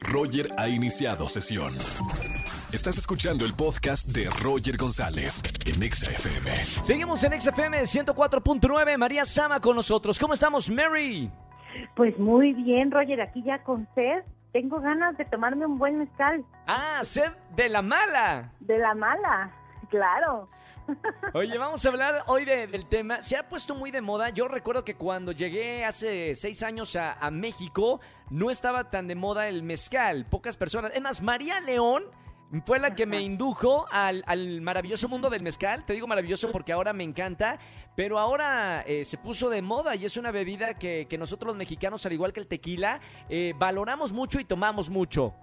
Roger ha iniciado sesión. Estás escuchando el podcast de Roger González en Exa FM. Seguimos en XFM 104.9. María Sama con nosotros. ¿Cómo estamos, Mary? Pues muy bien, Roger, aquí ya con sed. Tengo ganas de tomarme un buen mezcal. Ah, sed de la mala. De la mala, claro. Oye, vamos a hablar hoy de- del tema. Se ha puesto muy de moda. Yo recuerdo que cuando llegué hace seis años a, a México, no estaba tan de moda el mezcal. Pocas personas. Es más, María León fue la que me indujo al, al maravilloso mundo del mezcal. Te digo maravilloso porque ahora me encanta. Pero ahora eh, se puso de moda y es una bebida que, que nosotros los mexicanos, al igual que el tequila, eh, valoramos mucho y tomamos mucho.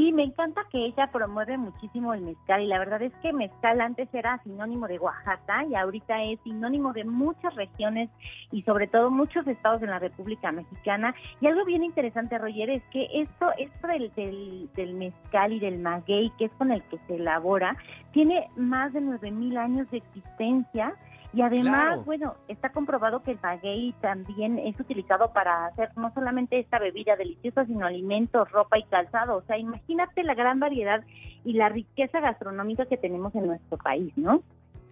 Sí, me encanta que ella promueve muchísimo el mezcal y la verdad es que mezcal antes era sinónimo de Oaxaca y ahorita es sinónimo de muchas regiones y sobre todo muchos estados en la República Mexicana. Y algo bien interesante, Roger, es que esto, esto del, del, del mezcal y del maguey, que es con el que se elabora, tiene más de 9.000 años de existencia. Y además, Claro. bueno, está comprobado que el maguey también es utilizado para hacer no solamente esta bebida deliciosa, sino alimentos, ropa y calzado. O sea, imagínate la gran variedad y la riqueza gastronómica que tenemos en nuestro país, ¿no?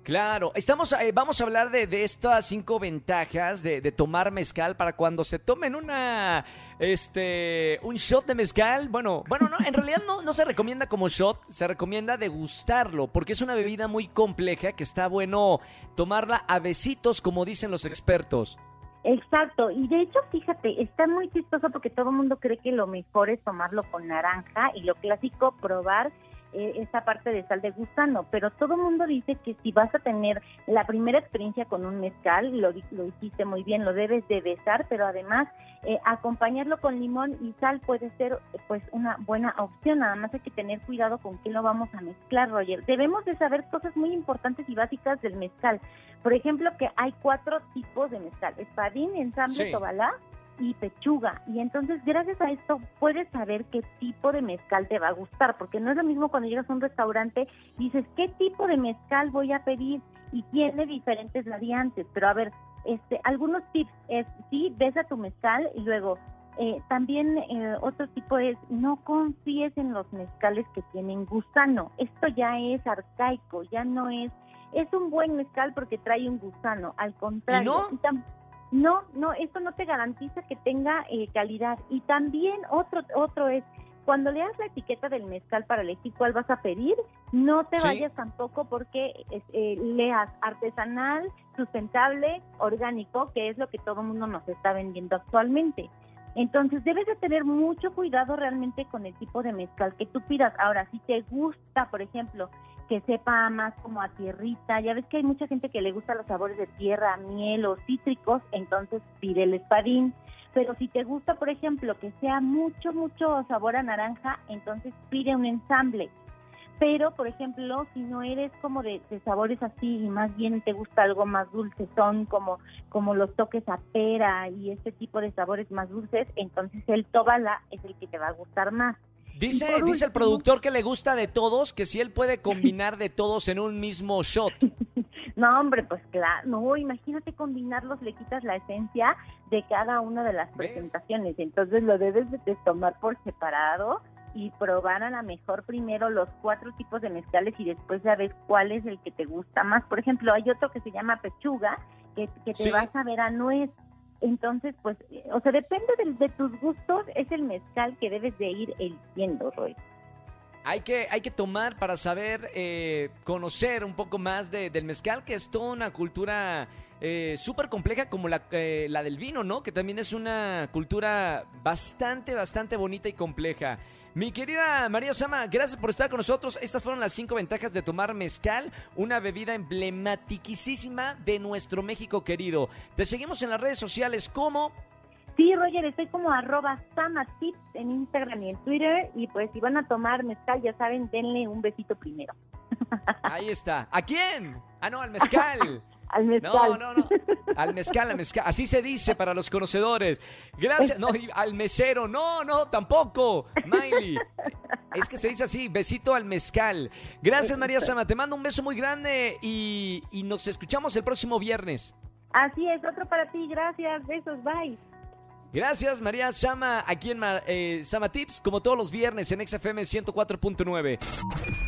Claro, estamos, eh, vamos a hablar de, de estas cinco ventajas de, de tomar mezcal para cuando se tomen una, este, un shot de mezcal. Bueno, bueno, no, en realidad no, no se recomienda como shot, se recomienda degustarlo porque es una bebida muy compleja que está bueno tomarla a besitos, como dicen los expertos. Exacto, y de hecho, fíjate, está muy chistoso porque todo el mundo cree que lo mejor es tomarlo con naranja y lo clásico probar esta parte de sal de gusano, pero todo el mundo dice que si vas a tener la primera experiencia con un mezcal, lo, lo hiciste muy bien, lo debes de besar, pero además eh, acompañarlo con limón y sal puede ser pues una buena opción, nada más hay que tener cuidado con qué lo vamos a mezclar, Roger. Debemos de saber cosas muy importantes y básicas del mezcal. Por ejemplo, que hay cuatro tipos de mezcal, espadín, ensamble, Sí. tobalá y pechuga. Y entonces, gracias a esto, puedes saber qué tipo de mezcal te va a gustar, porque no es lo mismo cuando llegas a un restaurante y dices, ¿qué tipo de mezcal voy a pedir? Y tiene diferentes variantes, pero a ver, este, algunos tips es, sí, besa tu mezcal y luego... eh, también eh, otro tipo es no confíes en los mezcales que tienen gusano. Esto ya es arcaico, ya no es es un buen mezcal porque trae un gusano, al contrario. Y no, no, esto no te garantiza que tenga eh, calidad. Y también otro, otro es, cuando leas la etiqueta del mezcal para elegir cuál vas a pedir, no te Sí. vayas tampoco porque eh, leas artesanal, sustentable, orgánico, que es lo que todo el mundo nos está vendiendo actualmente. Entonces debes de tener mucho cuidado realmente con el tipo de mezcal que tú pidas. Ahora, si te gusta, por ejemplo, que sepa más como a tierrita, ya ves que hay mucha gente que le gusta los sabores de tierra, miel o cítricos, entonces pide el espadín. Pero si te gusta, por ejemplo, que sea mucho, mucho sabor a naranja, entonces pide un ensamble. Pero, por ejemplo, si no eres como de, de sabores así y más bien te gusta algo más dulce, son como, como los toques a pera y este tipo de sabores más dulces, entonces el tobala es el que te va a gustar más. Dice, dice el productor que le gusta de todos, que si él puede combinar de todos en un mismo shot. No, hombre, pues claro, no, imagínate combinarlos, le quitas la esencia de cada una de las ¿Ves? presentaciones, entonces lo debes de tomar por separado y probar a la mejor primero los cuatro tipos de mezcales y después ya ves cuál es el que te gusta más. Por ejemplo, hay otro que se llama pechuga, que, que te Sí. vas a ver a nuez. Entonces, pues, eh, o sea, depende de, de tus gustos, es el mezcal que debes de ir eligiendo, Roy. Hay que, hay que tomar para saber, eh, conocer un poco más de- del mezcal, que es toda una cultura eh, súper compleja como la, eh, la del vino, ¿no? Que también es una cultura bastante, bastante bonita y compleja. Mi querida María Sama, gracias por estar con nosotros. Estas fueron las cinco ventajas de tomar mezcal, una bebida emblematiquísima de nuestro México querido. Te seguimos en las redes sociales como Sí, Roger, estoy como arroba samatips en Instagram y en Twitter. Y pues si van a tomar mezcal, ya saben, denle un besito primero Ahí está. ¿A quién? Ah, no, al mezcal. al mezcal. No, no, no. Al mezcal, al mezcal. Así se dice para los conocedores. Gracias. No, y al mesero. No, no, tampoco. Miley. Es que se dice así, besito al mezcal. Gracias, María Sama. Te mando un beso muy grande y, y nos escuchamos el próximo viernes. Así es, otro para ti. Gracias. Besos. Bye. Gracias, María Sama, aquí en eh, Sama Tips, como todos los viernes en XFM 104.9.